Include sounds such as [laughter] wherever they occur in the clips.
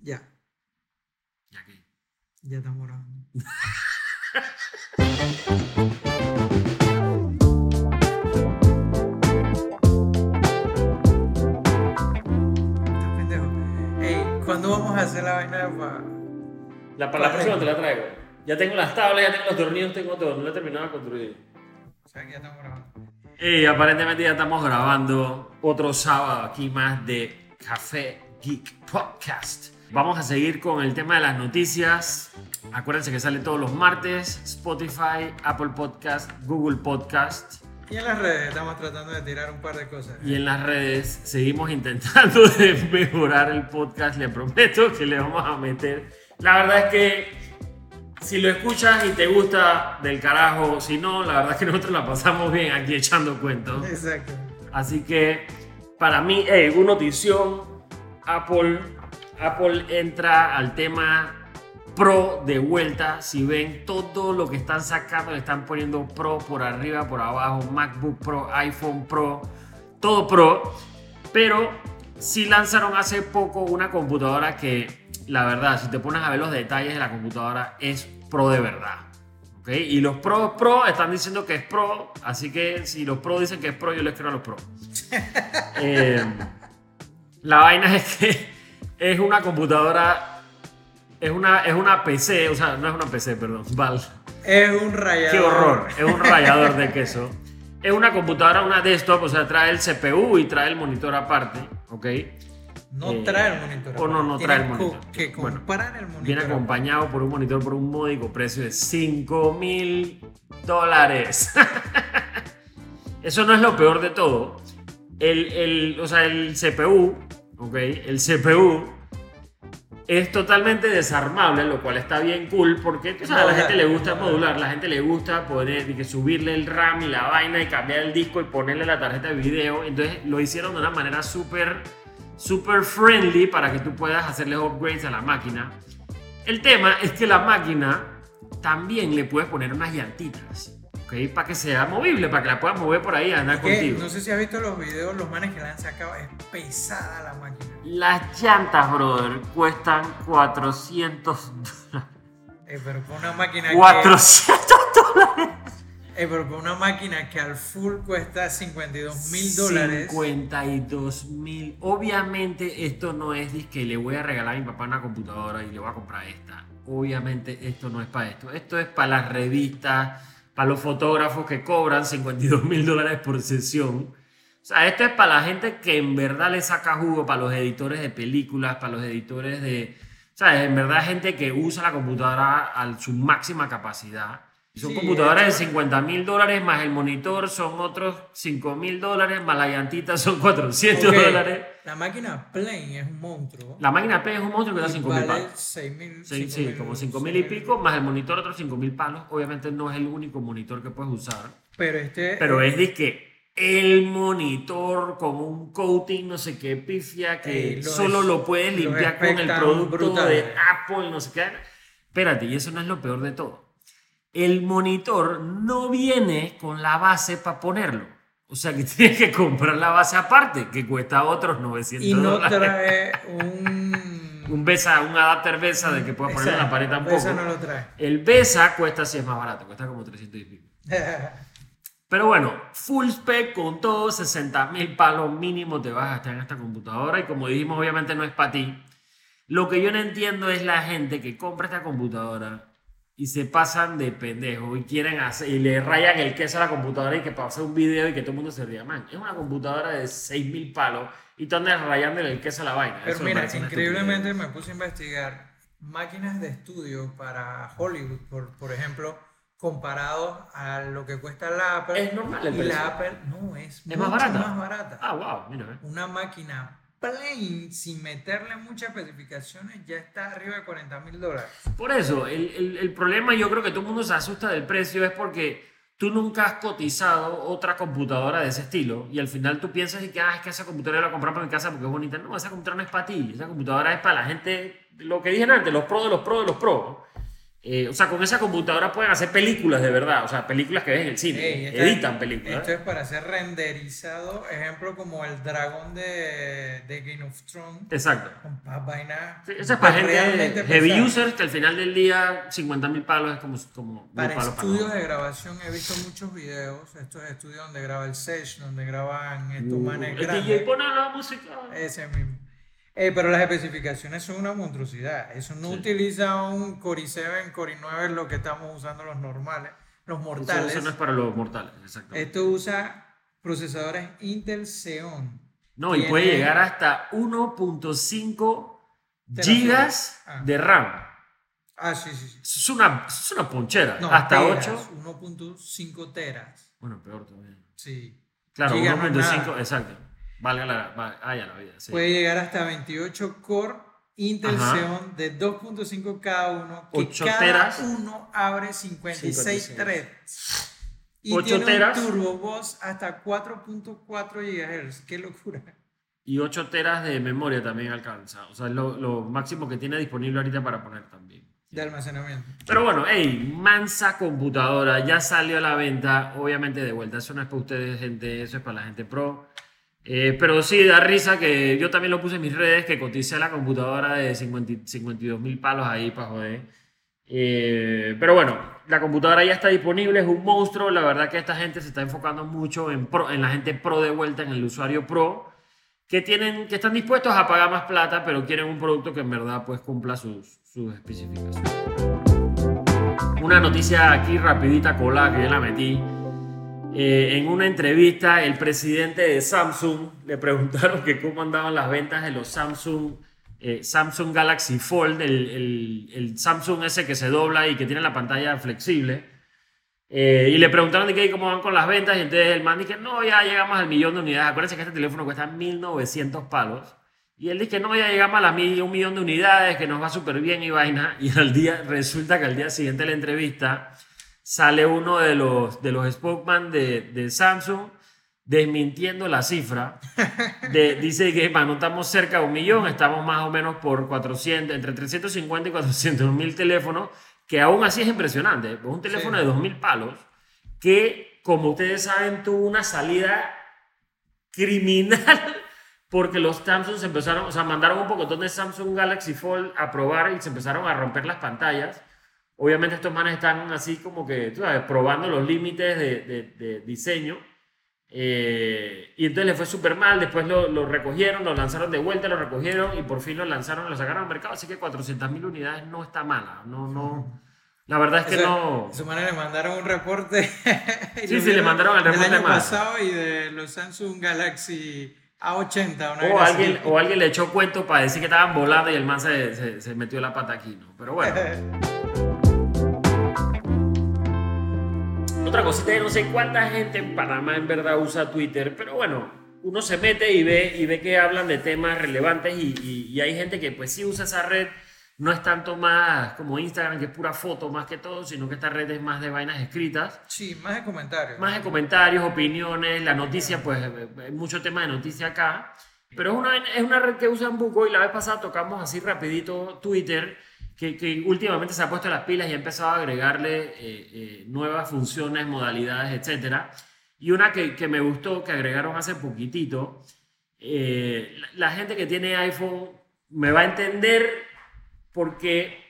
Ya, Ya que. ya estamos grabando. Ey, ¿cuándo vamos a hacer la vaina para.? La, para la próxima te la traigo. Ya tengo las tablas, ya tengo los tornillos, tengo todo. No lo he terminado de construir. O sea, que ya estamos grabando. Y aparentemente ya estamos grabando otro sábado aquí más de Café Geek Podcast. Vamos a seguir con el tema de las noticias. Acuérdense que sale todos los martes. Spotify, Apple Podcast, Google Podcast. Y en las redes estamos tratando de tirar un par de cosas. Y en las redes seguimos intentando [laughs] de mejorar el podcast. Le prometo que le vamos a meter. La verdad es que si lo escuchas y te gusta del carajo, si no, la verdad es que nosotros la pasamos bien aquí echando cuentos. Exacto. Así que para mí, hey, una notición, Apple, Apple entra al tema Pro de vuelta. Si ven todo lo que están sacando, le están poniendo Pro por arriba, por abajo, MacBook Pro, iPhone Pro, todo Pro. Pero sí lanzaron hace poco una computadora que, la verdad, si te pones a ver los detalles de la computadora, es Pro de verdad. ¿ok? Y los Pro Pro están diciendo que es Pro, así que si los Pro dicen que es Pro, yo les creo a los Pro. [laughs] Eh, la vaina es que es una computadora, es una, es una PC, o sea, no es una PC, perdón, Val. Es un rayador. Qué horror, es un rallador de queso. Es una computadora, una desktop, o sea, trae el CPU y trae el monitor aparte, ¿ok? No Eh, trae el monitor. o no, no trae el monitor. Que Bueno, el monitor. Viene acompañado por un monitor por un módico precio de 5 mil dólares. [laughs] Eso no es lo peor de todo. El, el- o sea, el CPU, ¿ok? El CPU es totalmente desarmable, lo cual está bien cool porque tú sabes, a la gente le gusta modular. la gente le gusta poder y que subirle el RAM y la vaina y cambiar el disco y ponerle la tarjeta de video. Entonces lo hicieron de una manera súper, súper friendly para que tú puedas hacerle upgrades a la máquina. El tema es que la máquina también le puedes poner unas llantitas, ¿ok? Para que sea movible, para que la puedas mover por ahí y andar Que, contigo. no sé si has visto los videos, los manes que la han sacado. Es pesada la máquina. Las llantas, brother, cuestan 400 dólares. Eh, pero para una máquina 400 dólares. que. Eh, pero para una máquina que al full cuesta 52 mil dólares. 52 mil. Obviamente esto no es que le voy a regalar a mi papá una computadora y le voy a comprar esta. Obviamente esto no es para esto. Esto es para las revistas, para los fotógrafos que cobran 52 mil dólares por sesión. O sea, esto es para la gente que en verdad le saca jugo, para los editores de películas, para los editores de... O sea, en verdad gente que usa la computadora a su máxima capacidad. Son Sí, computadoras de hecho- 50 mil dólares más el monitor son otros 5 mil dólares más la llantita son 400 Ok, dólares. La máquina plain es un monstruo. La máquina P es un monstruo que da y 5 mil vale palos. 6 mil. Sí, sí, como 5 mil y pico, más el monitor otros 5 mil palos. Obviamente no es el único monitor que puedes usar. Pero este. Pero es de que el monitor con un coating, no sé qué, pifia, que Ey, solo es- lo puedes limpiar con el producto brutales. de Apple, no sé qué. Espérate, y eso no es lo peor de todo. El monitor no viene con la base para ponerlo. O sea que [laughs] tienes que comprar la base aparte, que cuesta otros 900 y no dólares. trae [laughs] un. Un BESA, un adapter BESA de que puedas poner en la pared tampoco. Eso no lo trae. El BESA cuesta, si es más barato, cuesta como 300 y pico. [laughs] Pero bueno, full spec con todo, 60 mil palos mínimo te vas a gastar en esta computadora y como dijimos, obviamente no es para ti. Lo que yo no entiendo es la gente que compra esta computadora y se pasan de pendejo y quieren hacer y le rayan el queso a la computadora y que pase un video y que todo el mundo se ría. Man, es una computadora de 6 mil palos y tú andas rayándole el queso a la vaina. Pero Eso me mira, una increíblemente me puse a investigar máquinas de estudio para Hollywood, por, por ejemplo, comparado a lo que cuesta la Apple. Es normal el y precio. la Apple no es, ¿Es mucho más barata? más barata. Ah, wow, mira. eh. Una máquina plain, sin meterle muchas especificaciones, ya está arriba de 40 mil dólares. Por eso, el, el- problema yo creo que todo el mundo se asusta del precio es porque tú nunca has cotizado otra computadora de ese estilo y al final tú piensas que, ah, es que esa computadora la comprar para mi casa porque es bonita. No, esa computadora no es para ti, esa computadora es para la gente, lo que dije antes, los pros de los pros de los pros. Eh, o sea, con esa computadora pueden hacer películas de verdad, o sea, películas que ves en el cine, Ey, esta- editan películas. Esto es para ser renderizado, ejemplo como el dragón de, de Game of Thrones, Exacto. con vainas Sí, esa es para gente heavy pesadas. users que al final del día 50 mil palos es como, como Para palos estudios para de grabación he visto muchos videos, estos estudios donde graba el Sesh, donde graban estos Uh, manes el DJ pone la música. Ese mismo. Eh, pero las especificaciones son una monstruosidad. Eso no Sí. utiliza un Core i7, Core i9, lo que estamos usando los normales, los mortales. eso no es para los mortales, exacto. Esto usa procesadores Intel Xeon. No, y puede llegar hasta 1.5 Teraflops. gigas Ah. de RAM. Ah, sí, sí, sí. Es una, es una ponchera. No, hasta teras, 8. 1.5 teras. Bueno, peor todavía. Sí. Claro, Giga no es 1.5, nada. exacto. Valga la, va- ah, ya la vida. Sí. Puede llegar hasta 28 core Intel Ajá. Xeon de 2.5 cada uno, que Ocho cada teras. uno abre 56 56. threads. Y Ocho tiene teras. un turbo bus hasta 4.4 GHz. Qué locura. Y 8 teras de memoria también alcanza. O sea, es lo, lo máximo que tiene disponible ahorita para poner también. De almacenamiento. Pero bueno, hey, mansa computadora, ya salió a la venta, obviamente de vuelta. Eso no es para ustedes, gente, eso es para la gente pro. Eh, pero sí, da risa que yo también lo puse en mis redes, que coticé la computadora de 50 52 mil palos ahí para joder. Eh, pero bueno, la computadora ya está disponible, es un monstruo. La verdad que esta gente se está enfocando mucho en, pro- en la gente pro de vuelta, en el usuario pro, que, tienen, que están dispuestos a pagar más plata, pero quieren un producto que en verdad pues cumpla sus, sus especificaciones. Una noticia aquí rapidita colada que yo la metí. Eh, en una entrevista, el presidente de Samsung le preguntaron que cómo andaban las ventas de los Samsung, eh, Samsung Galaxy Fold, el, Samsung ese que se dobla y que tiene la pantalla flexible. Eh, y le preguntaron de qué, cómo van con las ventas y entonces el man dice, no, ya llegamos al millón de unidades. Acuérdense que este teléfono cuesta 1900 palos. Y él dice no, ya llegamos a la mil- un millón de unidades, que nos va súper bien y vaina. Y al día, resulta que al día siguiente de la entrevista sale uno de los, de los spokesman de, de Samsung desmintiendo la cifra. [laughs] De- dice que "Man, no estamos cerca de un millón, estamos más o menos por 400, entre 350 y 400 mil teléfonos, que aún así es impresionante. Es un teléfono Sí. de 2 mil palos que, como ustedes saben, tuvo una salida criminal [laughs] porque los Samsung se empezaron, o sea, mandaron un poco de Samsung Galaxy Fold a probar y se empezaron a romper las pantallas. Obviamente estos manes están así como que, tú sabes, probando los límites de, de- de diseño. Eh, y entonces le fue súper mal, después lo, lo recogieron, lo lanzaron de vuelta, lo recogieron y por fin lo lanzaron, lo sacaron al mercado. Así que 400.000 unidades no está mala. No, no, la verdad es que Eso- no... Su manera le mandaron un reporte. [laughs] Sí, sí, le mandaron el del reporte año mal. pasado y de los Samsung Galaxy A80. Una O así. alguien, o alguien le echó cuento para decir que estaban volando y el man se, se- se metió la pata aquí, ¿no? Pero bueno. [laughs] Otra cosita, yo no sé cuánta gente en Panamá en verdad usa Twitter, pero bueno, uno se mete y ve, y ve que hablan de temas relevantes y, y- y hay gente que pues sí usa esa red, no es tanto más como Instagram, que es pura foto más que todo, sino que esta red es más de vainas escritas. Sí, más de comentarios. Más de comentarios, opiniones, la noticia, pues hay mucho tema de noticia acá. Pero es una, es una red que usan poco y la vez pasada tocamos así rapidito Twitter, que, últimamente se ha puesto las pilas y ha empezado a agregarle eh, eh, nuevas funciones, modalidades, etc. Y una que, me gustó, que agregaron hace poquitito, eh, la, la gente que tiene iPhone me va a entender porque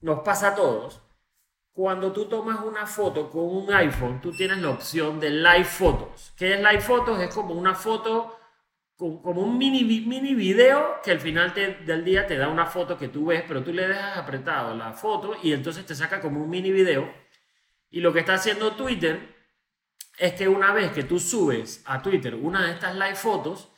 nos pasa a todos cuando tú tomas una foto con un iPhone, tú tienes la opción de Live Photos. ¿Qué es Live Photos? Es como una foto, como un mini, mini video que al final del día te da una foto que tú ves, pero tú le dejas apretado la foto y entonces te saca como un mini video. Y lo que está haciendo Twitter es que una vez que tú subes a Twitter una de estas Live Photos,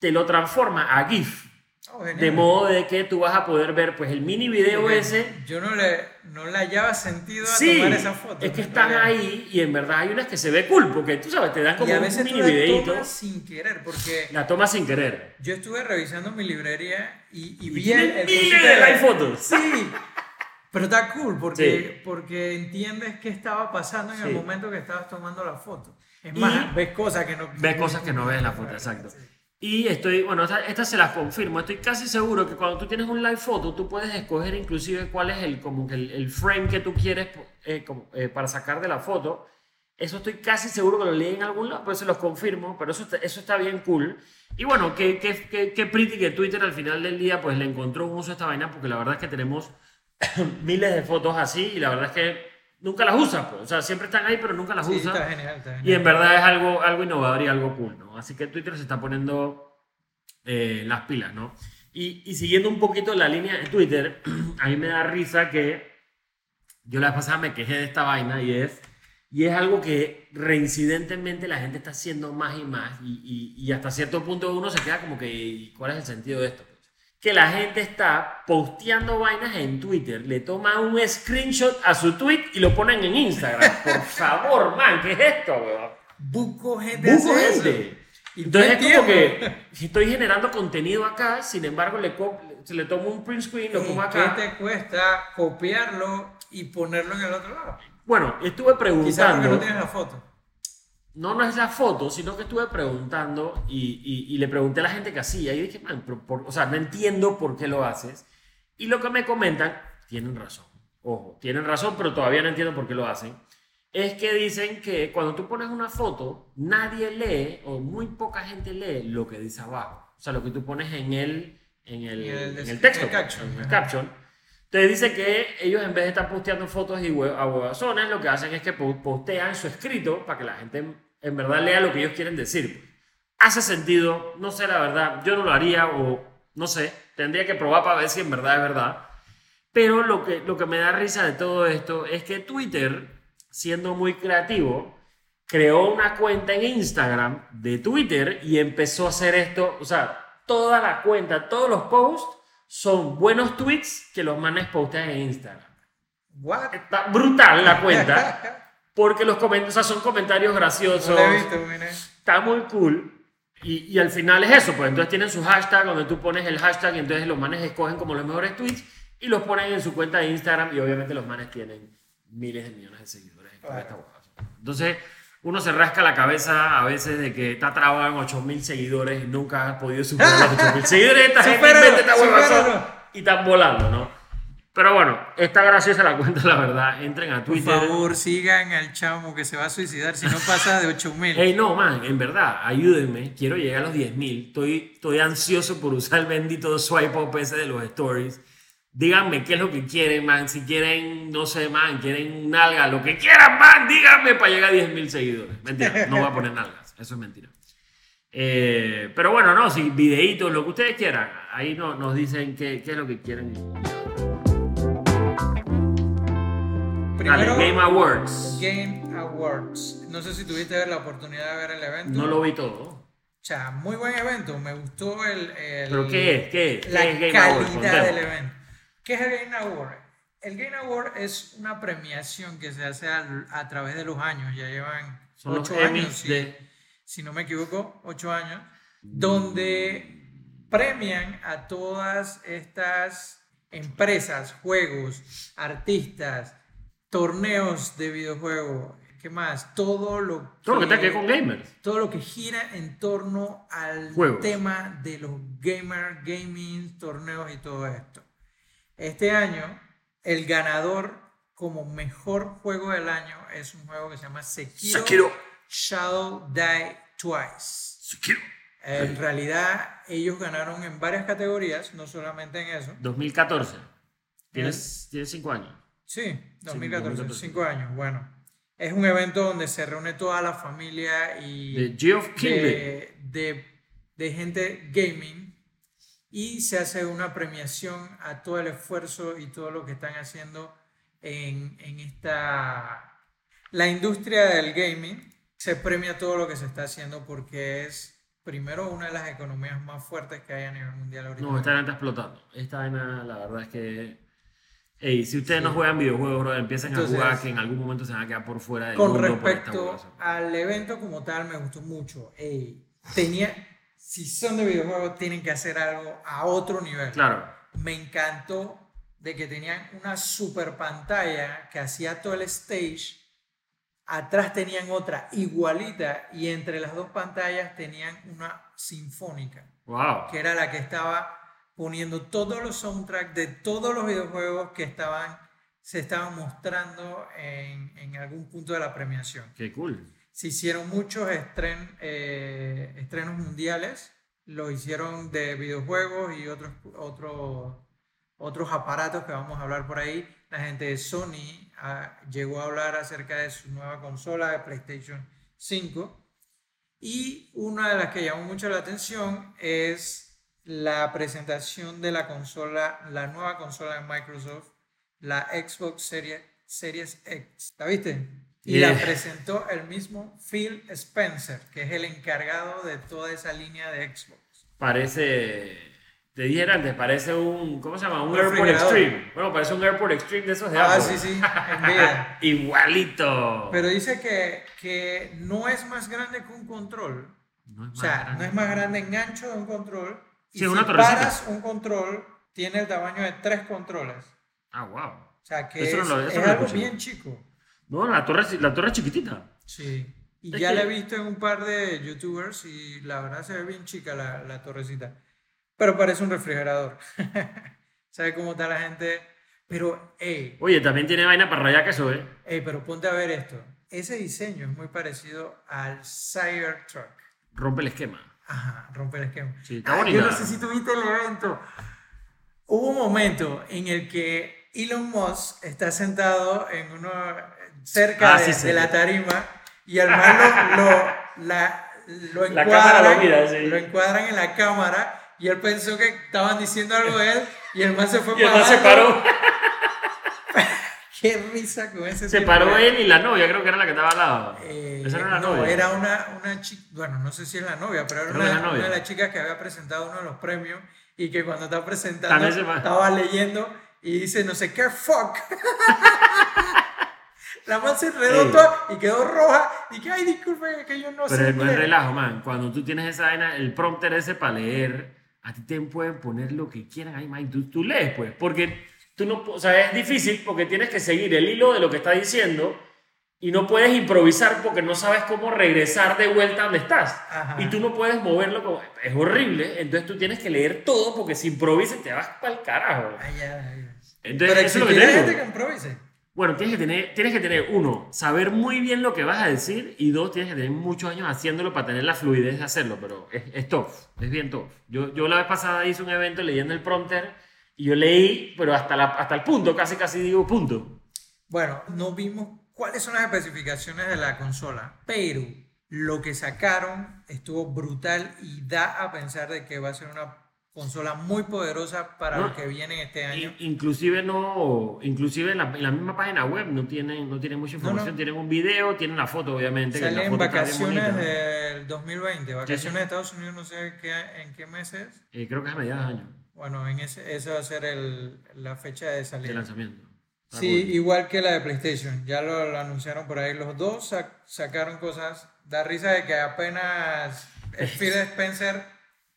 te lo transforma a GIF. Oh. De modo de que tú vas a poder ver pues el mini video ese Yo no le, no le hallaba sentido a Sí, tomar esa foto. es que en están ahí y en verdad hay unas que se ve cool porque tú sabes, te dan como Y a un tú mini la videito. tomas sin querer, porque La tomas sin querer. yo estuve revisando mi librería y, y Y vi el, el miles de la- photos. Sí, pero está cool porque, Sí. porque entiendes qué estaba pasando en el momento que estabas tomando la foto. Es Y- más, ves cosas que no Ves cosas que no ves en la foto, exacto. Y estoy, bueno, estas esta se las confirmo. Estoy casi seguro que cuando tú tienes un live photo, tú puedes escoger inclusive cuál es el, como el, frame que tú quieres eh, como, eh, para sacar de la foto. Eso estoy casi seguro que lo leí en algún lado, pues se los confirmo, pero eso está, eso está bien cool. Y bueno, qué, qué, qué, qué pretty que Twitter al final del día pues le encontró un uso a esta vaina, porque la verdad es que tenemos [coughs] miles de fotos así y la verdad es que nunca las usas, pues. o sea, siempre están ahí, pero nunca las Sí, usas. está genial, está genial. Y en verdad es algo, algo innovador y algo cool, ¿no? Así que Twitter se está poniendo eh, las pilas, ¿no? Y, y siguiendo un poquito la línea de Twitter, [clears throat] a mí me da risa que yo la vez pasada me quejé de esta vaina y es, y es algo que reincidentemente la gente está haciendo más y más y, y- y hasta cierto punto uno se queda como que, "¿Y ¿cuál es el sentido de esto? Que la gente está posteando vainas en Twitter, le toma un screenshot a su tweet y lo ponen en Instagram. [laughs] Por favor, man, ¿qué es esto, weón? Buco gente Busco gente. Y Entonces es como que estoy generando contenido acá, sin embargo le, se le tomo un print screen, lo pongo ¿Y acá. ¿Qué te cuesta copiarlo y ponerlo en el otro lado? Bueno, estuve Quizás porque preguntando. no tienes la foto. No, no es la foto, sino que estuve preguntando y, y- y le pregunté a la gente que hacía. Y dije, man, pero por- o sea, no entiendo por qué lo haces. Y lo que me comentan, tienen razón. Ojo, tienen razón, pero todavía no entiendo por qué lo hacen. Es que dicen que cuando tú pones una foto, nadie lee o muy poca gente lee lo que dice abajo. O sea, lo que tú pones en el, en el, el en el texto, en el caption, en el caption. Entonces dice que ellos en vez de estar posteando fotos y huevazones, lo que hacen es que po- postean su escrito para que la gente en- verdad lea lo que ellos quieren decir. Hace sentido, no sé la verdad, yo no lo haría o no sé, tendría que probar para ver si en verdad es verdad. Pero lo que, lo que me da risa de todo esto es que Twitter, siendo muy creativo, creó una cuenta en Instagram de Twitter y empezó a hacer esto, o sea, toda la cuenta, todos los posts son buenos tweets que los manes postean en Instagram. What? Está brutal la cuenta. [laughs] Porque los comentarios, o sea, son comentarios graciosos. No he visto, mire. Está muy cool. Y, y al final es eso, pues entonces tienen su hashtag donde tú pones el hashtag y entonces los manes escogen como los mejores tweets y los ponen en su cuenta de Instagram y obviamente los manes tienen miles de millones de seguidores. Claro. Entonces uno se rasca la cabeza a veces de que está trabado en 8000 seguidores y nunca ha podido superar los 8000 seguidores. Esta [laughs] gente supéralo. y están volando, ¿no? Pero bueno, está graciosa la cuenta, la verdad. Entren a Por Twitter. favor, sigan al chamo que se va a suicidar si no pasa de 8000. Ey, no, man, en verdad, ayúdenme. Quiero llegar a los 10.000. Estoy, estoy ansioso por usar el bendito swipe up ese de los stories. Díganme qué es lo que quieren, man. Si quieren, no sé, man, quieren nalga, lo que quieran, man, díganme para llegar a 10.000 seguidores. Mentira, [laughs] no voy a poner nalgas. Eso es mentira. Eh, pero bueno, no, si videitos, lo que ustedes quieran. Ahí no, nos dicen qué, qué es lo que quieren. Game Awards. Game Awards. No sé si tuviste la oportunidad de ver el evento. No lo vi todo. O sea, muy buen evento. Me gustó el. el- ¿Pero qué es? ¿Qué es? La ¿Qué es Game Awards? calidad del evento. ¿Qué es el Game Award? El Game Award es una premiación que se hace al- a, través de los años. Ya llevan Son ocho años, si no me equivoco, ocho años, donde premian a todas estas empresas, juegos, artistas, torneos de videojuegos, ¿qué más? Todo lo Todo lo que tenga que ver con gamers. todo lo que gira en torno al Juegos. tema de los gamer, gaming, torneos y todo esto. Este año, el ganador como mejor juego del año es un juego que se llama Sekiro, Sekiro. Shadow Die Twice. En realidad, ellos ganaron en varias categorías, no solamente en eso. 2014. Tienes, tienes cinco años. Sí, 2014, 2014. 5 años. Bueno, es un evento donde se reúne toda la familia y De Geoff Keighley. de, de- de gente gaming y se hace una premiación a todo el esfuerzo y todo lo que están haciendo en, en esta... La industria del gaming se premia todo lo que se está haciendo porque es, primero, una de las economías más fuertes que hay a nivel mundial ahorita. No, esta está explotando. Esta vaina, la verdad es que. Ey, si ustedes no juegan videojuegos, bro, empiecen Entonces, a jugar que en algún momento se van a quedar por fuera del Con mundo respecto al evento como tal, me gustó mucho. Ey, tenía, si son de videojuegos, tienen que hacer algo a otro nivel. Claro. Me encantó de que tenían una super pantalla que hacía todo el stage atrás tenían otra igualita y entre las dos pantallas tenían una sinfónica, Wow. que era la que estaba poniendo todos los soundtracks de todos los videojuegos que estaban, se estaban mostrando en, en algún punto de la premiación. Qué cool. Se hicieron muchos estren- eh, estrenos mundiales, lo hicieron de videojuegos y otros, otros, otros aparatos que vamos a hablar por ahí. La gente de Sony ah, llegó a hablar acerca de su nueva consola de PlayStation 5. Y una de las que llamó mucho la atención es la presentación de la consola, la nueva consola de Microsoft, la Xbox Series, Series X. ¿La viste? Y la Yeah. presentó el mismo Phil Spencer, que es el encargado de toda esa línea de Xbox. Parece. Te dije antes, parece un. ¿Cómo se llama? Un Un Airport. Extreme. Bueno, parece un Airport Extreme de esos de Ah, Apple. sí, sí, en. [laughs] Igualito. Pero dice que, que no es más grande que un control. no O sea, grande. no es más grande en ancho de un control. Y Sí, si una torrecita. paras un control, tiene el tamaño de tres controles. Ah, wow. O sea, que Eso no es, lo- eso es no algo escuché. bien chico. No, la torre, la torre es chiquitita. Sí. Y Es ya que- la he visto en un par de youtubers y la verdad se ve bien chica la, la torrecita. Pero parece un refrigerador. [laughs] ¿Sabe cómo está la gente? Pero, hey, Oye, también tiene vaina para rayar queso, ¿eh? hey, pero ponte a ver esto. Ese diseño es muy parecido al Cybertruck. Rompe el esquema. Ajá, rompe el esquema. Sí, está Ah. Yo no sé si tuviste el evento. Hubo un momento en el que Elon Musk está sentado en uno cerca Ah, de, sí, de la tarima y al lo, lo- la- lo La cámara lo encuadran, mira, sí. lo encuadran en la cámara y él pensó que estaban diciendo algo de él y el man se fue Y el man se paró. [laughs] [laughs] Qué risa con ese Se paró de- él y la novia, creo que era la que estaba al lado. eh, Esa era la no, novia. era una, una chica, bueno, no sé si es la novia, pero era una, novia. una de las chicas que había presentado uno de los premios y que cuando estaba presentando estaba leyendo y dice no sé qué fuck. [laughs] la man se enredó y quedó roja y que ay disculpe que yo no Pero sé no es inglés". relajo, man. Cuando tú tienes esa vaina, el prompter ese para leer, a ti te pueden poner lo que quieran ahí, man. Tú, tú lees, pues. Porque tú no, o sea, es difícil porque tienes que seguir el hilo de lo que está diciendo y no puedes improvisar porque no sabes cómo regresar de vuelta a donde estás. Ajá. Y tú no puedes moverlo como... Es horrible. Entonces tú tienes que leer todo porque si improvisas te vas para el carajo. Ay, ya, ya. Entonces, pero eso es lo que digo. gente que improvise Bueno, tienes que, tener, tienes que tener, uno, saber muy bien lo que vas a decir y dos, tienes que tener muchos años haciéndolo para tener la fluidez de hacerlo, pero es, es tough, es bien tough. Yo, yo la vez pasada hice un evento leyendo el prompter y yo leí, pero hasta, la, hasta el punto, casi casi digo punto. Bueno, no vimos cuáles son las especificaciones de la consola, pero lo que sacaron estuvo brutal y da a pensar de que va a ser una consola muy poderosa para No. lo que viene este año. In- inclusive no, inclusive en la, en la misma página web no tienen, no tienen mucha No, información, no. tienen un video, tienen la foto obviamente. que la Sale en foto está bien vacaciones del 2020, vacaciones de Estados Unidos, no sé qué, en qué meses. Eh, creo que es a mediados de año Bueno, en ese, esa va a ser el- la fecha de de salida. lanzamiento. Está Sí, igual que la de PlayStation, ya lo, lo anunciaron por ahí. Los dos sac- sacaron cosas. Da risa de que apenas [laughs] Phil Spencer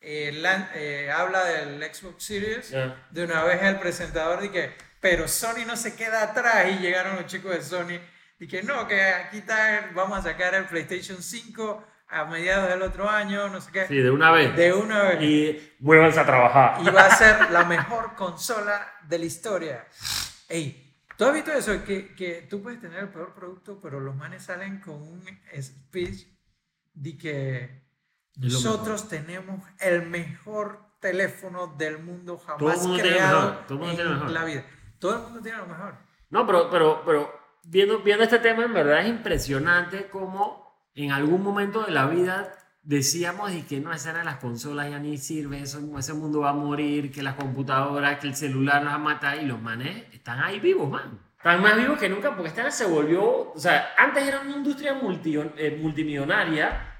eh, eh, habla del Xbox Series, de una vez el presentador dice, pero Sony no se queda atrás. Y llegaron los chicos de Sony y que no, que aquí está, vamos a sacar el PlayStation 5 a mediados del otro año, no sé qué. Sí, de una vez. De una vez. Y vuélvanse a trabajar. y va a ser la mejor consola de la historia. Ey, ¿tú has visto eso? Que, que tú puedes tener el peor producto, pero los manes salen con un speech de que nosotros tenemos el mejor teléfono del mundo Todo el jamás mundo creado mejor, todo el mundo en mejor. la vida. Todo el mundo tiene lo mejor. No, pero, pero, pero viendo, viendo este tema, en verdad es impresionante cómo en algún momento de la vida decíamos y que no, esa era las consolas, ya ni sirve, eso, ese mundo va a morir, que las computadoras, que el celular nos va a matar y los manes están ahí vivos, man. Están más vivos que nunca porque esta se volvió, o sea, antes era una industria multi, eh, multimillonaria,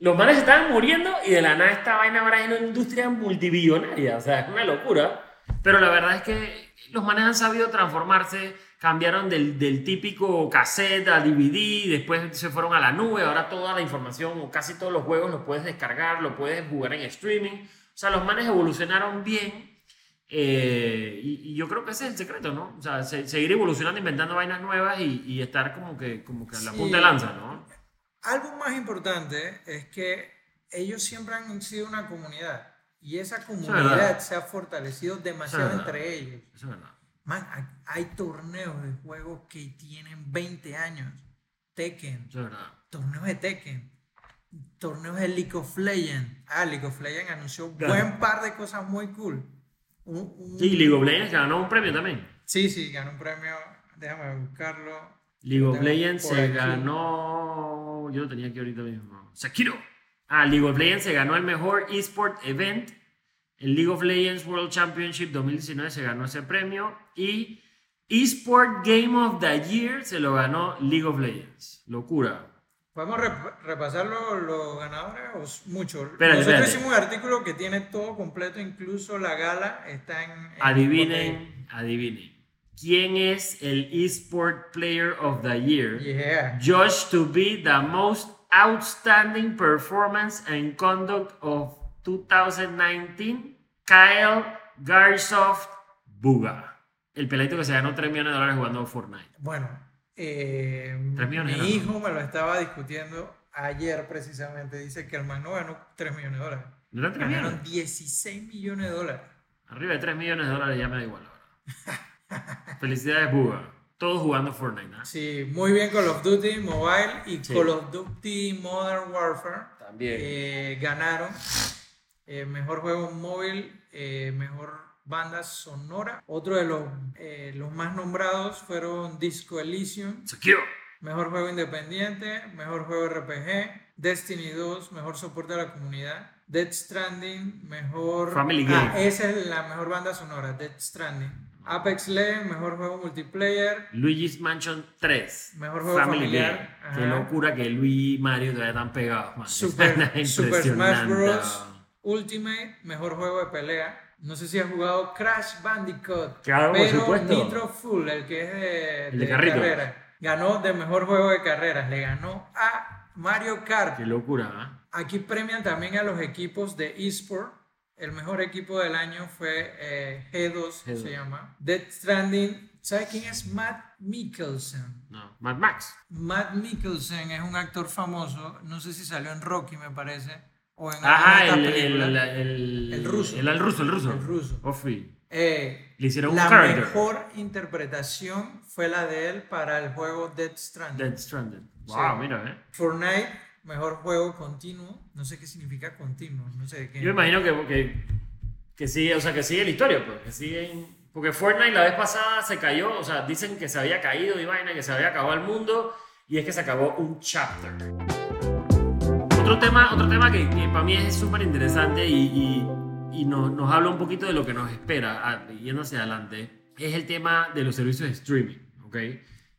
los manes estaban muriendo y de la nada esta vaina ahora es una industria multibillonaria, o sea, es una locura. Pero la verdad es que los manes han sabido transformarse, cambiaron del, del típico cassette a DVD, después se fueron a la nube, ahora toda la información o casi todos los juegos los puedes descargar, lo puedes jugar en streaming. O sea, los manes evolucionaron bien Eh, y, y yo creo que ese es el secreto, ¿no? O sea, se- seguir evolucionando, inventando vainas nuevas y, y estar como que, como que a la Sí. punta de lanza, ¿no? Algo más importante es que ellos siempre han sido una comunidad y esa comunidad se ha fortalecido demasiado verdad. entre ellos. Eso es verdad. Man, hay- torneos de juegos que tienen 20 años. Tekken, torneos de Tekken, torneos de League of Legends. Ah, League of Legends anunció Claro. buen par de cosas muy cool. Un- un- Sí, League of Legends ganó un premio también. sí, sí, ganó un premio. Déjame buscarlo. League of Legends se aquí. ganó. Yo lo tenía aquí ahorita mismo. Sekiro. Ah, League of Legends se ganó el mejor eSport Event. El League of Legends World Championship 2019 se ganó ese premio. Y eSport Game of the Year se lo ganó League of Legends. Locura. ¿Podemos rep- repasar lo- los ganadores o s- mucho? Espérate, Nosotros espérate. hicimos un artículo que tiene todo completo, incluso la gala está en... en- Adivinen, adivinen. ¿Quién es el eSport Player of the Year? Yeah. Judged to be the most outstanding performance and conduct of 2019, Kyle Garsoft Buga. El peladito que se ganó 3 millones de dólares jugando Fortnite. Bueno, eh, Tres millones mi hijo me lo estaba discutiendo ayer precisamente. Dice que el man no ganó 3 millones de dólares. ¿No eran 3 Ganaron millones? 16 millones de dólares. Arriba de 3 millones de dólares ya me da igual ahora. [laughs] Felicidades Buga. Todos jugando Fortnite, ¿no? Sí, muy bien Call of Duty Mobile y Sí. Call of Duty Modern Warfare. También. eh, ganaron eh, mejor juego móvil, eh, mejor banda sonora. Otro de los, eh, los más nombrados fueron Disco Elysium, Sekiro. mejor juego independiente, mejor juego RPG, Destiny 2, mejor soporte a la comunidad, Dead Stranding, mejor... Family Ah, Game. esa es la mejor banda sonora, Dead Stranding. Apex Legends, mejor juego multiplayer, Luigi's Mansion 3. Mejor juego Family familiar, Game. Qué lukura que Luigi y Mario todavía están pegados, man. Super, [laughs] Super Smash Bros. Ultimate, mejor juego de pelea. No sé si has jugado Crash Bandicoot. Claro, por pero supuesto. Nitro Full, el que es de, El de carrito. carrera. Ganó de mejor juego de carreras. Le ganó a Mario Kart. Qué locura, ¿ah? Aquí premian también a los equipos de eSport. El mejor equipo del año fue eh, G2, G2. se llama. Dead Stranding. ¿Sabes quién es Matt Mikkelsen? No. Mad Max. Matt Mikkelsen es un actor famoso. No sé si salió en Rocky, me parece. O en Ajá, el, estas el, el, el, El ruso. El, ruso, el ruso. El ruso. Ofi. Eh, Le hicieron un la character. mejor interpretación fue la de él para el juego Dead Stranding. Dead Stranded. Wow, Sí. mira, eh. Fortnite, mejor juego continuo. No sé qué significa continuo, no sé qué. Yo imagino que, que, que sigue, o sea, que sigue la historia, pues, que siguen... Porque Fortnite la vez pasada se cayó, o sea, dicen que se había caído y vaina, que se había acabado el mundo, y es que se acabó un chapter. Otro tema, otro tema que, que para mí es súper interesante y, y, y nos, nos habla un poquito de lo que nos espera ah, yendo hacia adelante, es el tema de los servicios de streaming, ¿ok?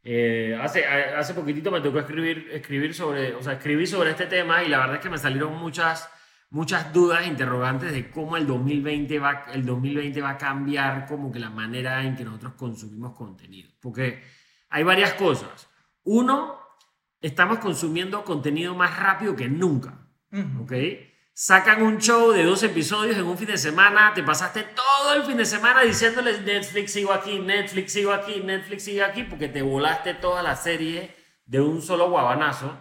Eh, hace, hace poquitito me tocó escribir, escribir sobre, o sea, escribí sobre este tema y la verdad es que me salieron muchas, muchas dudas, interrogantes de cómo el 2020 va, el 2020 va a cambiar como que la manera en que nosotros consumimos contenido. Porque hay varias cosas. Uno, estamos consumiendo contenido más rápido que nunca. ¿ok? Sacan un show de dos episodios en un fin de semana, te pasaste todo el fin de semana diciéndoles Netflix sigo aquí, Netflix sigo aquí, Netflix sigo aquí, porque te volaste toda la serie de un solo guabanazo.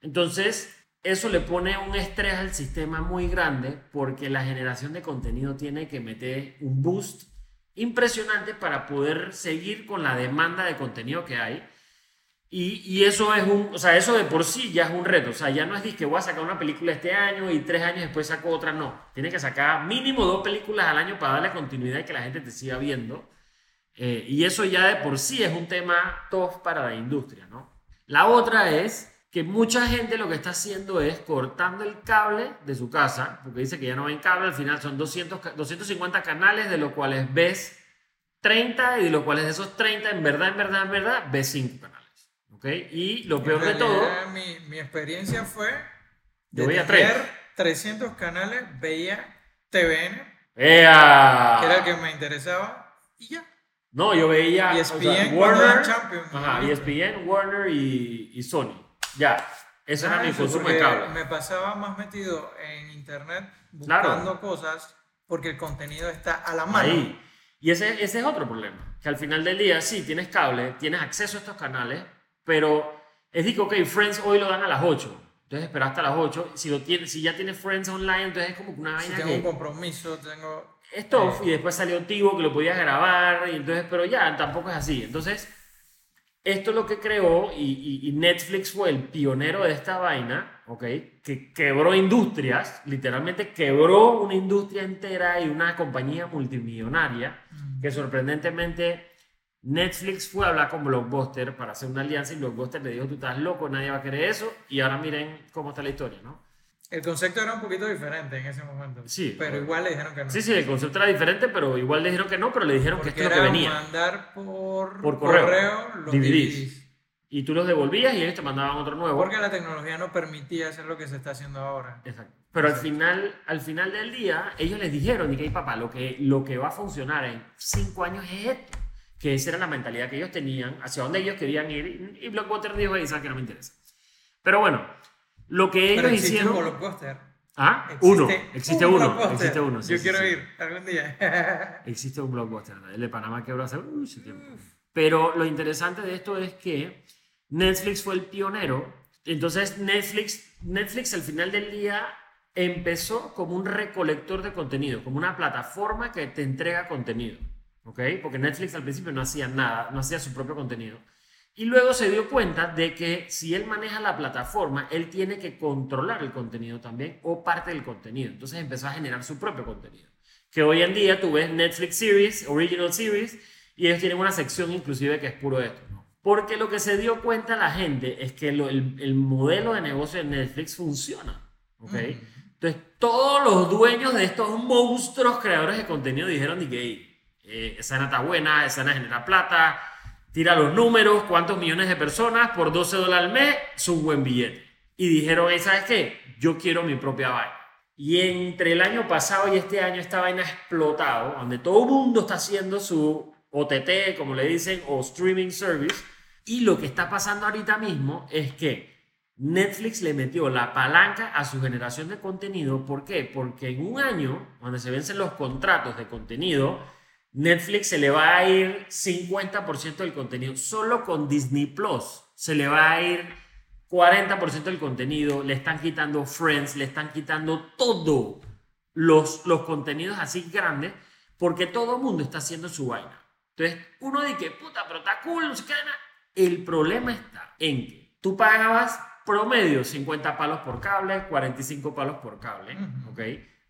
Entonces, eso le pone un estrés al sistema muy grande porque la generación de contenido tiene que meter un boost impresionante para poder seguir con la demanda de contenido que hay. Y, y eso es un, o sea, eso de por sí ya es un reto. O sea, ya no es que voy a sacar una película este año y tres años después saco otra, no. Tienes que sacar mínimo dos películas al año para darle continuidad y que la gente te siga viendo. Eh, y eso ya de por sí es un tema tough para la industria, ¿no? La otra es que mucha gente lo que está haciendo es cortando el cable de su casa, porque dice que ya no ven cable, al final son 200, ca- 250 canales, de los cuales ves 30 y de los cuales de esos 30, en verdad, en verdad, en verdad, ves 5 canales. ¿Ok? Y lo peor de En todo, realidad, Mi, mi experiencia fue de Yo veía tres. 300 canales, veía TVN, ¡Ea! que era el que me interesaba, y ya. No, yo veía ESPN o sea, cuando Warner, ajá. ESPN, Warner y, y Sony. Ya, ese era Ah, mi consumo de cable. Me pasaba más metido en internet Claro. buscando cosas, porque el contenido está a la mano. Ahí. Y ese, ese es otro problema. Que al final del día, sí, tienes cable, tienes acceso a estos canales, pero es digo, ok, Friends hoy lo dan a las 8. Entonces espera hasta las 8. Si, lo tiene, si ya tienes Friends online, entonces es como una Si vaina tengo que... un compromiso, tengo... Esto, Eh. y después salió Tivo que lo podías grabar, y entonces, pero ya, tampoco es así. Entonces, esto es lo que creó, y, y- y Netflix fue el pionero de esta vaina, ¿ok? Que quebró industrias, literalmente quebró una industria entera y una compañía multimillonaria, que sorprendentemente Netflix fue a hablar con Blockbuster para hacer una alianza y Blockbuster le dijo, tú estás loco, nadie va a querer eso, y ahora miren cómo está la historia, ¿no? El concepto era un poquito diferente en ese momento. Sí. Pero igual le dijeron que no. Sí, sí, el concepto era diferente, pero igual le dijeron que no, pero le dijeron Porque que esto es lo que venía. mandar por, Por correo. los DVDs. DVDs. Y tú los devolvías y ellos te mandaban otro nuevo. Porque la tecnología no permitía hacer lo que se está haciendo ahora. Exacto. Pero al final, al final del día, ellos les dijeron, y que "Ey, papá, lo que, lo que va a funcionar en cinco años es esto. Que esa era la mentalidad que ellos tenían, hacia dónde ellos querían ir. Y Blockbuster dijo, y sabes que no me interesa. Pero bueno, lo que ellos Pero hicieron... un blockbuster. ¿Ah? Existe uno. Existe un uno. Existe uno. sí, Yo sí, quiero sí. ir algún día. [laughs] Existe un blockbuster. El de Panamá quebró hace mucho tiempo. Pero lo interesante de esto es que Netflix fue el pionero. Entonces Netflix, Netflix al final del día empezó como un recolector de contenido, como una plataforma que te entrega contenido. ¿Ok? Porque Netflix al principio no hacía nada, no hacía su propio contenido. Y luego se dio cuenta de que si él maneja la plataforma, él tiene que controlar el contenido también o parte del contenido. Entonces empezó a generar su propio contenido. Que hoy en día tú ves Netflix Series, Original Series, y ellos tienen una sección inclusive que es puro esto. ¿no? Porque lo que se dio cuenta la gente es que lo- el, el modelo de negocio de Netflix funciona. ¿ok? Mm. Entonces todos los dueños de estos monstruos creadores de contenido dijeron que "Ey, eh, esa está buena, esa escena genera plata, tira los números, cuántos millones de personas por 12 dólares al mes, es un buen billete. Y dijeron, "Ey, ¿sabes qué? Yo quiero mi propia vaina. Y entre el año pasado y este año esta vaina ha explotado, donde todo el mundo está haciendo su OTT, como le dicen, o streaming service. Y lo que está pasando ahorita mismo es que Netflix le metió la palanca a su generación de contenido. ¿Por qué? Porque en un año, cuando se vencen los contratos de contenido, Netflix se le va a ir 50% del contenido. Solo con Disney Plus se le va a ir 40% del contenido. Le están quitando Friends, le están quitando todo los, los contenidos así grandes porque todo el mundo está haciendo su vaina. Entonces, uno dice, puta, pero está cool, no. El problema está en que tú pagabas promedio 50 palos por cable, 45 palos por cable. ¿ok?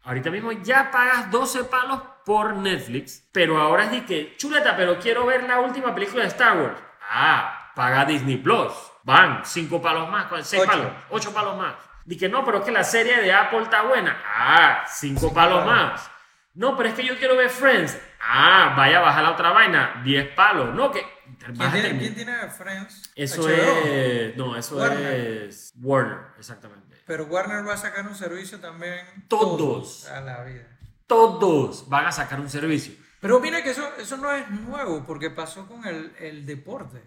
Ahorita mismo ya pagas 12 palos por Netflix, pero ahora es de que, chuleta, pero quiero ver la última película de Star Wars. Ah, paga Disney Plus. Van, 5 palos más, 6 Ocho. palos, 8 palos más. Dije, no, pero es que la serie de Apple está buena. Ah, 5 palos palos. más. No, pero es que yo quiero ver Friends. Ah, vaya a bajar la otra vaina, 10 palos. No, que... ¿Quién tiene, terminar- quién tiene Friends? Eso HBO. es... No, eso Warner. es Warner, exactamente. Pero Warner va a sacar un servicio también. Todos. A la vida. Todos van a sacar un servicio. Pero mira que eso, eso no es nuevo, porque pasó con el, el deporte.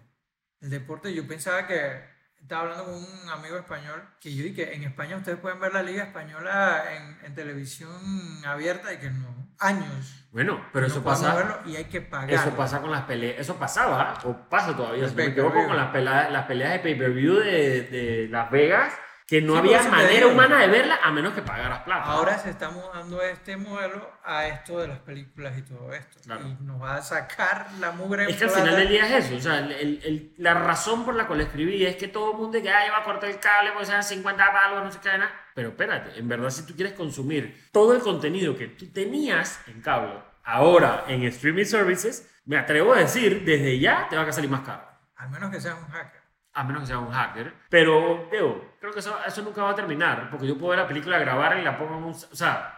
El deporte, yo pensaba que estaba hablando con un amigo español que yo dije que en España ustedes pueden ver la Liga Española en, en televisión abierta y que no. Años. Bueno, pero No eso podemos pasa... verlo y hay que pagar. Eso pasa con las peleas, eso pasaba o pasa todavía, si no me equivoco, con las peleas, las peleas de pay-per-view de, de Las Vegas, que no Sí, había manera humana de verla a menos que pagaras plata. Ahora se está mudando este modelo a esto de las películas y todo esto. Claro. Y nos va a sacar la mugre. Es que al final del día es eso, o sea, el- el- la razón por la cual escribí es que todo el mundo que ah, va a cortar el cable, pues sean 50 palos, no sé qué, nada. Pero espérate, en verdad si tú quieres consumir todo el contenido que tú tenías en cable, ahora en streaming services, me atrevo a decir, desde ya te va a salir más caro. Al menos que seas un hacker. A menos que sea un hacker. Pero, digo, creo que eso, eso nunca va a terminar. Porque yo puedo ver la película, grabar y la pongo en un... O sea,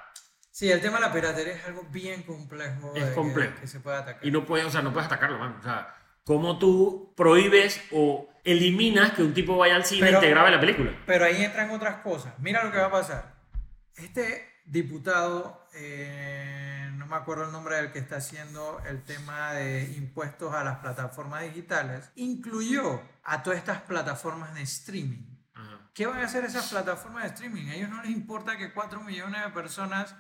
Sí, el tema de la piratería es algo bien complejo. Es de que- complejo. Que, se puede atacar. y no puedes, o sea, no puedes atacarlo, man. O sea, ¿cómo tú prohíbes o eliminas que un tipo vaya al cine Pero- y te grabe la película? Pero ahí entran otras cosas. Mira lo que va a pasar. Este diputado, eh, no me acuerdo el nombre del que está haciendo el tema de impuestos a las plataformas digitales, incluyó a todas estas plataformas de streaming. ¿Qué van a hacer esas plataformas de streaming? A ellos no les importa que 4 millones de personas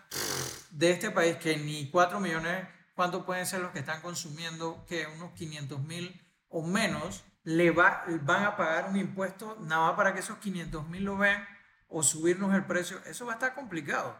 de este país, que ni 4 millones, ¿cuánto pueden ser los que están consumiendo? Que unos 500 mil o menos, le va, van a pagar un impuesto nada más para que esos 500 mil lo vean o subirnos el precio. Eso va a estar complicado.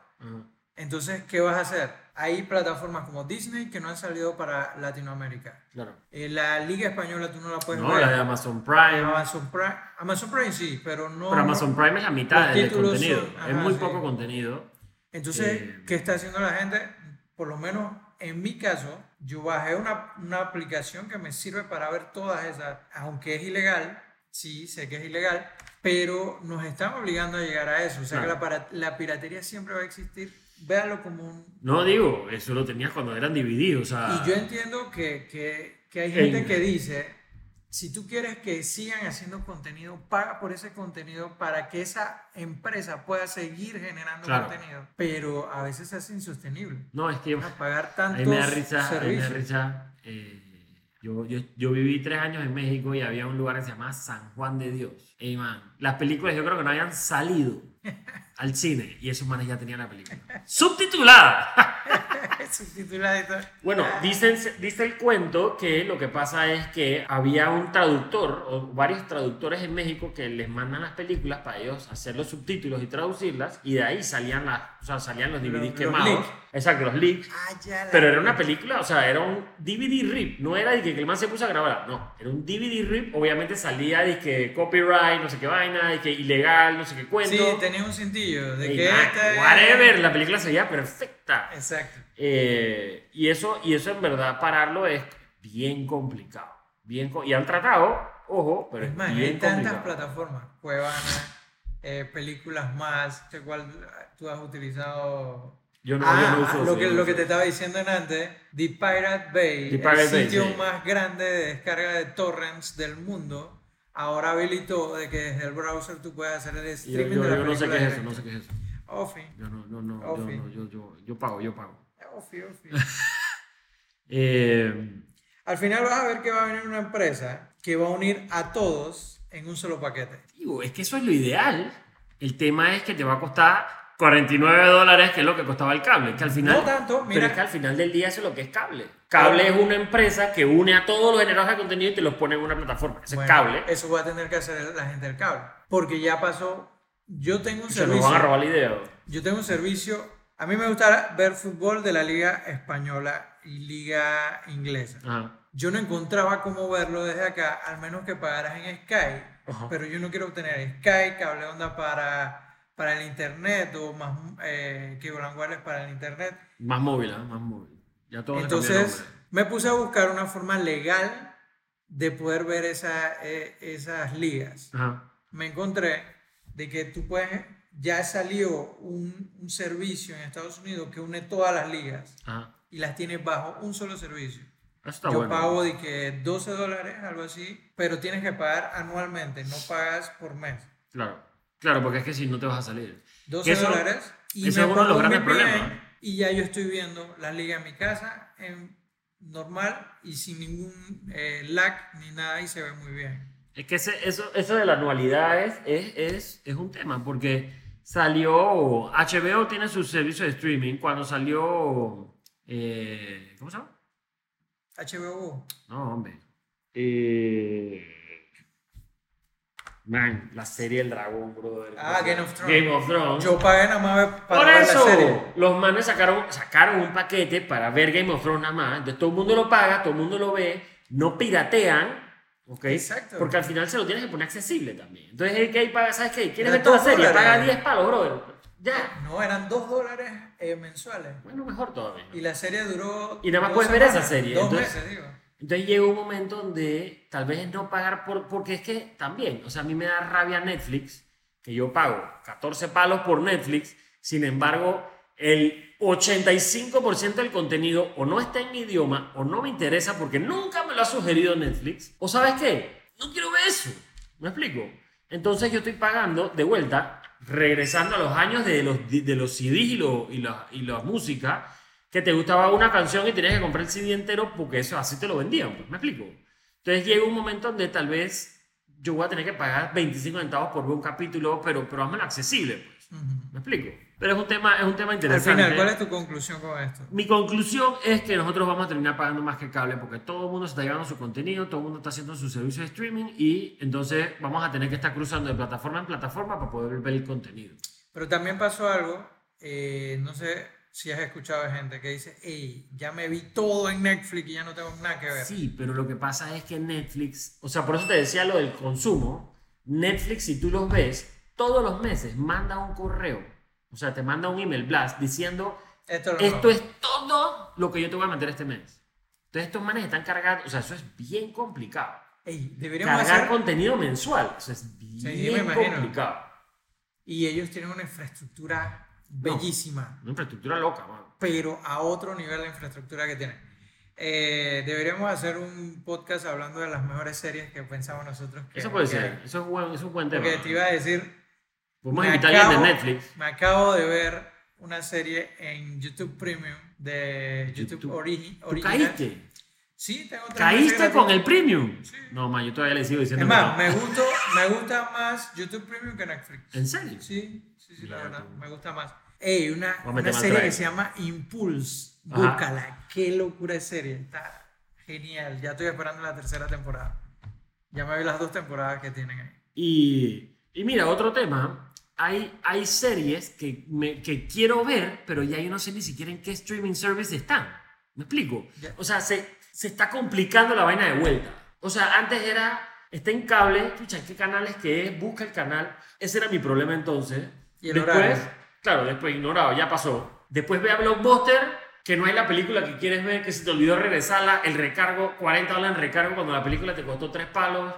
Entonces, ¿qué vas a hacer? Hay plataformas como Disney que no han salido para Latinoamérica. Claro. Eh, la Liga Española tú no la puedes No, ver. la de Amazon Prime. Amazon Prime. Amazon Prime sí, pero no. Pero Amazon Prime es la mitad del contenido. son- es ajá, muy sí. poco contenido. Entonces, Eh, ¿qué está haciendo la gente? Por lo menos en mi caso, yo bajé una, una aplicación que me sirve para ver todas esas, aunque es ilegal, sí, sé que es ilegal, pero nos están obligando a llegar a eso. O sea que la, la piratería siempre va a existir. Véalo como un... No digo, eso lo tenías cuando eran DVD, o sea. Y yo entiendo que, que, que hay gente En- que dice, si tú quieres que sigan haciendo contenido, paga por ese contenido para que esa empresa pueda seguir generando Claro. contenido. Pero a veces es insostenible. No, es que A pagar a tantos mí me da risa. a mí me da servicios. risa, eh, yo, yo, yo viví tres años en México y había un lugar que se llamaba San Juan de Dios. Ey, man, las películas yo creo que no habían salido [laughs] al cine y esos manes ya tenían la película. ¡Subtitulada! [laughs] Subtitulado y todo. Bueno, dicen, dice el cuento que lo que pasa es que había un traductor o varios traductores en México que les mandan las películas para ellos hacer los subtítulos y traducirlas y de ahí salían, las, o sea, salían los DVDs Los- los quemados. leaks. Exacto, los leaks. Ah, Pero era una película, o sea, era un DVD rip. No era de que el man se puso a grabar. No, era un DVD rip. Obviamente salía de que copyright, no sé qué vaina, de que ilegal, no sé qué cuento. Sí, tenía un cintillo de Ey, que man, whatever, la película se veía perfecta. Exacto. Eh, y, eso, y eso en verdad pararlo es bien complicado. Bien, y han tratado, ojo, pero Es es más, bien hay tantas complicado. plataformas, Cuevana, eh, películas más, ¿qué cuál tú has utilizado? Yo no, ah, yo no uso lo eso, que, no lo que uso te eso. estaba diciendo en antes, The Pirate Bay, The Pirate el Bay, sitio sí. más grande de descarga de torrents del mundo, ahora habilitó de que desde el browser tú puedes hacer el Yo, streaming yo- de la yo no sé qué es eso, no sé qué es eso. Ofi, Yo no, no, no, yo, no, yo, yo, yo pago, yo pago. ofi, ofi. [laughs] Eh, Al final vas a ver que va a venir una empresa que va a unir a todos en un solo paquete. digo, es que eso es lo ideal. El tema es que te va a costar 49 dólares, que es lo que costaba el cable. Que al final, No tanto, Pero mira. es que al final del día eso es lo que es cable. Cable es una empresa que une a todos los generadores de contenido y te los pone en una plataforma. Ese Bueno, es cable. Eso va a tener que hacer la gente del cable. Porque ya pasó. Yo tengo un Se nos servicio. van a robar la idea. Yo tengo un servicio. A mí me gusta ver fútbol de la Liga Española y Liga Inglesa. Ajá. Yo no encontraba cómo verlo desde acá, al menos que pagaras en Sky. Ajá. Pero yo no quiero obtener Sky, cable onda para, para el internet o más eh, que para el internet. Más móvil, ¿ah? Más móvil. Ya todo se cambió de Entonces me puse a buscar una forma legal de poder ver esa, eh, esas ligas. Ajá. Me encontré de que tú puedes, ya salió un, un servicio en Estados Unidos que une todas las ligas Ajá. y las tienes bajo un solo servicio. Está Yo bueno. pago de que 12 dólares, algo así, pero tienes que pagar anualmente, no pagas por mes. Claro. Claro, porque es que si no te vas a salir. 12 Eso- dólares y ese es uno de los grandes problemas. Y ya yo estoy viendo la liga en mi casa en normal y sin ningún eh, lag ni nada y se ve muy bien. Es que ese- eso, eso de la anualidad es, es, es, es un tema, porque salió, HBO tiene su servicio de streaming, cuando salió, eh, ¿cómo se llama? HBO. No, hombre. Eh, man, la serie El Dragón, brother. Ah, Game of Thrones. Game of Thrones. Yo pagué nada más para Por ver eso, la serie. los manes sacaron, sacaron un paquete para ver Game of Thrones nada más. Entonces todo el mundo lo paga, todo el mundo lo ve, no piratean, ¿ok? Exacto. Porque al final se lo tienes que poner accesible también. Entonces el que hay paga, ¿sabes qué? ¿Quieres ver toda la serie? dólares. Paga 10 palos, brother. Ya. No, eran 2 dólares eh, mensuales. Bueno, mejor todavía. Y la serie duró. Y nada más puedes ver esa semanas, serie, Dos entonces- meses, digo. Entonces llega un momento donde tal vez no pagar por, porque es que también, o sea, a mí me da rabia Netflix, que yo pago 14 palos por Netflix, sin embargo, el 85% del contenido o no está en mi idioma o no me interesa porque nunca me lo ha sugerido Netflix, o sabes qué, no quiero ver eso, ¿me explico? Entonces yo estoy pagando de vuelta, regresando a los años de los, de los CDs y, la, y la música, que te gustaba una canción y tenías que comprar el CD entero porque eso así te lo vendían, pues, ¿me explico? Entonces llega un momento donde tal vez yo voy a tener que pagar 25 centavos por ver un capítulo, pero, pero hazmelo accesible, pues. Ujú. ¿Me explico? Pero es un tema, es un tema Al interesante. final, ¿cuál es tu conclusión con esto? Mi conclusión es que nosotros vamos a terminar pagando más que cable porque todo el mundo se está llevando su contenido, todo el mundo está haciendo su servicio de streaming y entonces vamos a tener que estar cruzando de plataforma en plataforma para poder ver el contenido. Pero también pasó algo, eh, no sé si has escuchado gente que dice, hey, ya me vi todo en Netflix y ya no tengo nada que ver. Sí, pero lo que pasa es que Netflix, o sea, por eso te decía lo del consumo, Netflix si tú los ves, todos los meses manda un correo, o sea, te manda un email blast diciendo, Esto, es esto es todo lo que yo te voy a meter este mes. Entonces estos manes están cargando, o sea, eso es bien complicado. Ey, deberíamos Cargar hacer... contenido mensual, eso es bien imagino. complicado. Y ellos tienen una infraestructura bellísima, Una infraestructura loca, mano. pero a otro nivel de infraestructura que tienen. Eh, deberíamos hacer un podcast hablando de las mejores series que pensamos nosotros que Eso puede que ser, eso es, buen, eso es un buen tema. Porque te iba a decir, Podemos invitar a alguien de Netflix. Me acabo de ver una serie en YouTube Premium de YouTube, YouTube. Origi- ¿Tú caíste? Sí, tengo ¿Caíste con el premium? Sí. No, man, yo todavía le sigo diciendo Es más, no. me, gustó, me gusta más YouTube Premium que Netflix. ¿En serio? Sí, sí, sí, la verdad, me gusta más. Ey, una, una serie que se llama Impulse. Ajá. Búscala, qué locura de serie. Está genial. Ya estoy esperando la tercera temporada. Ya me vi las dos temporadas que tienen ahí. Y, y mira, otro tema. Hay, hay series que, me, que quiero ver, pero ya yo no sé ni siquiera en qué streaming service están. ¿Me explico? Ya. O sea, se, se está complicando la vaina de vuelta. O sea, antes era, está en cable, chucha, ¿qué canales que es? Busca el canal. Ese era mi problema entonces. Y el después, horario. claro, después ignorado, ya pasó. Después ve a Blockbuster, que no hay la película que quieres ver, que se te olvidó regresarla, el recargo, 40 dólares en recargo cuando la película te costó 3 palos.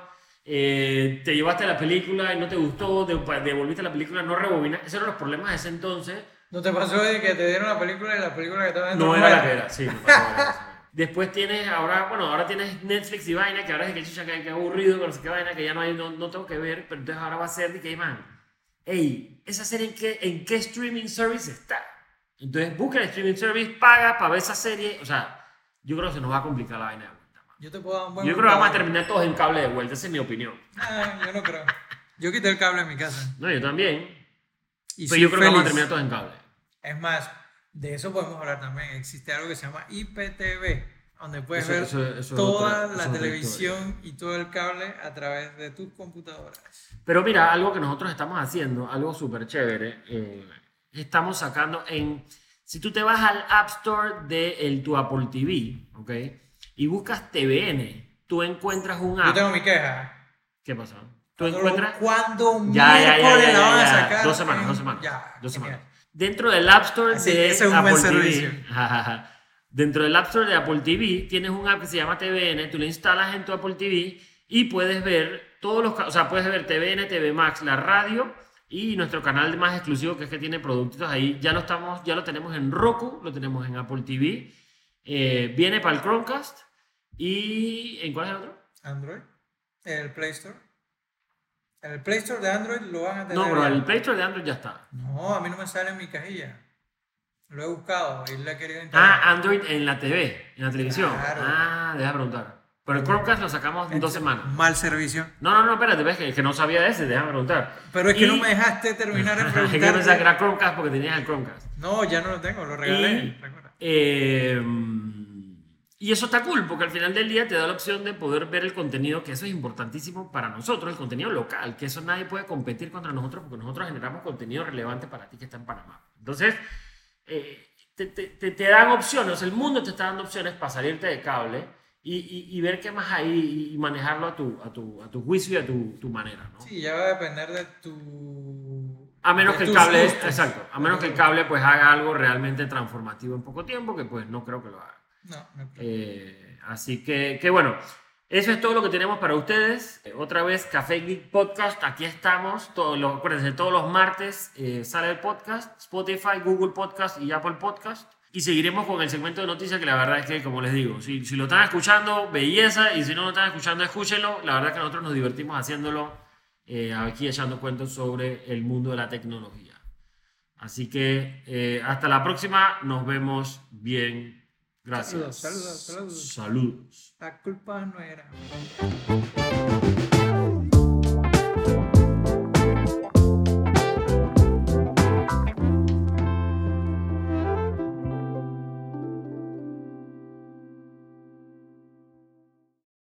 eh, te llevaste la película y no te gustó, de- devolviste la película, no rebobinas. Esos eran los problemas de ese entonces. ¿No te pasó de que te dieron la película y la película que estaba dentro No era la que era, sí. me pasó. [laughs] Después tienes, ahora, bueno, ahora tienes Netflix y vaina, que ahora es que chucha, que, que aburrido, que no sé qué vaina, que ya no hay, no, no tengo que ver, pero entonces ahora va a ser de que, man, hey, esa serie en qué, en qué streaming service está. Entonces busca el streaming service, paga para ver esa serie, o sea, yo creo que se nos va a complicar la vaina de vuelta. man. Yo te puedo dar un buen Yo creo que vamos a terminar todos en cable de vuelta, esa es mi opinión. Ah, yo no creo. Yo quité el cable en mi casa. No, yo también, Y pero yo creo que vamos a terminar todos en cable. Es más, de eso podemos hablar también. Existe algo que se llama IPTV, donde puedes Eso- ver eso- eso es toda otra- la televisión y todo el cable a través de tus computadoras. Pero mira, algo que nosotros estamos haciendo, algo súper chévere, eh, estamos sacando en... Si tú te vas al App Store de el, tu Apple TV, ¿ok? Y buscas TVN, tú encuentras un Yo app. tengo mi queja. ¿Qué pasó? Tú Cuando- encuentras... ¿Cuándo Ya, ya, ya, ya, la van a sacar? Dos semanas, en- dos semanas. Ya, dos genial. semanas. Dentro del App Store Así, de ese es un buen Apple TV, servicio. [laughs] dentro del App Store de Apple TV tienes un app que se llama TVN, tú lo instalas en tu Apple TV y puedes ver todos los, o sea, puedes ver TVN, TV Max, la radio y nuestro canal más exclusivo que es que tiene productos ahí. Ya lo estamos, ya lo tenemos en Roku, lo tenemos en Apple TV, eh, viene para el Chromecast y ¿en cuál es el otro? Android, el Play Store. El Play Store de Android lo van a tener. No, pero el Play Store de Android ya está. No, a mí no me sale en mi cajilla. Lo he buscado y le he querido instalar. Ah, Android en la TV, en la televisión. Claro. Ah, deja preguntar. Pero el Chromecast lo sacamos en dos semanas. Mal servicio. No, no, no, espérate, ves que, que no sabía de ese, déjame preguntar. Pero es que Y- no me dejaste terminar de [laughs] Es que preguntar. pensaba que era Chromecast porque tenías el Chromecast. No, ya no lo tengo, lo regalé. Y, eh, y eso está cool, porque al final del día te da la opción de poder ver el contenido, que eso es importantísimo para nosotros, el contenido local, que eso nadie puede competir contra nosotros, porque nosotros generamos contenido relevante para ti que está en Panamá. Entonces, eh, te, te- te- dan opciones, el mundo te está dando opciones para salirte de cable y, y- y ver qué más hay y manejarlo a tu, a tu, a tu juicio y a tu, tu manera, ¿no? Sí, ya va a depender de tu. A menos que el cable, gustos. exacto, a menos que el cable pues haga algo realmente transformativo en poco tiempo, que pues no creo que lo haga. No, no. Eh, así que, que bueno, eso es todo lo que tenemos para ustedes. Eh, otra vez, Café Geek Podcast, aquí estamos. Todos los, acuérdense, todos los martes eh, sale el podcast, Spotify, Google Podcast y Apple Podcast. Y seguiremos con el segmento de noticias que la verdad es que, como les digo, si, si lo están escuchando, belleza, y si no lo están escuchando, escúchenlo. La verdad es que nosotros nos divertimos haciéndolo eh, aquí echando cuentos sobre el mundo de la tecnología. Así que eh, hasta la próxima, nos vemos bien. Gracias. Saludos, saludos, saludos. Saludos. La culpa no era.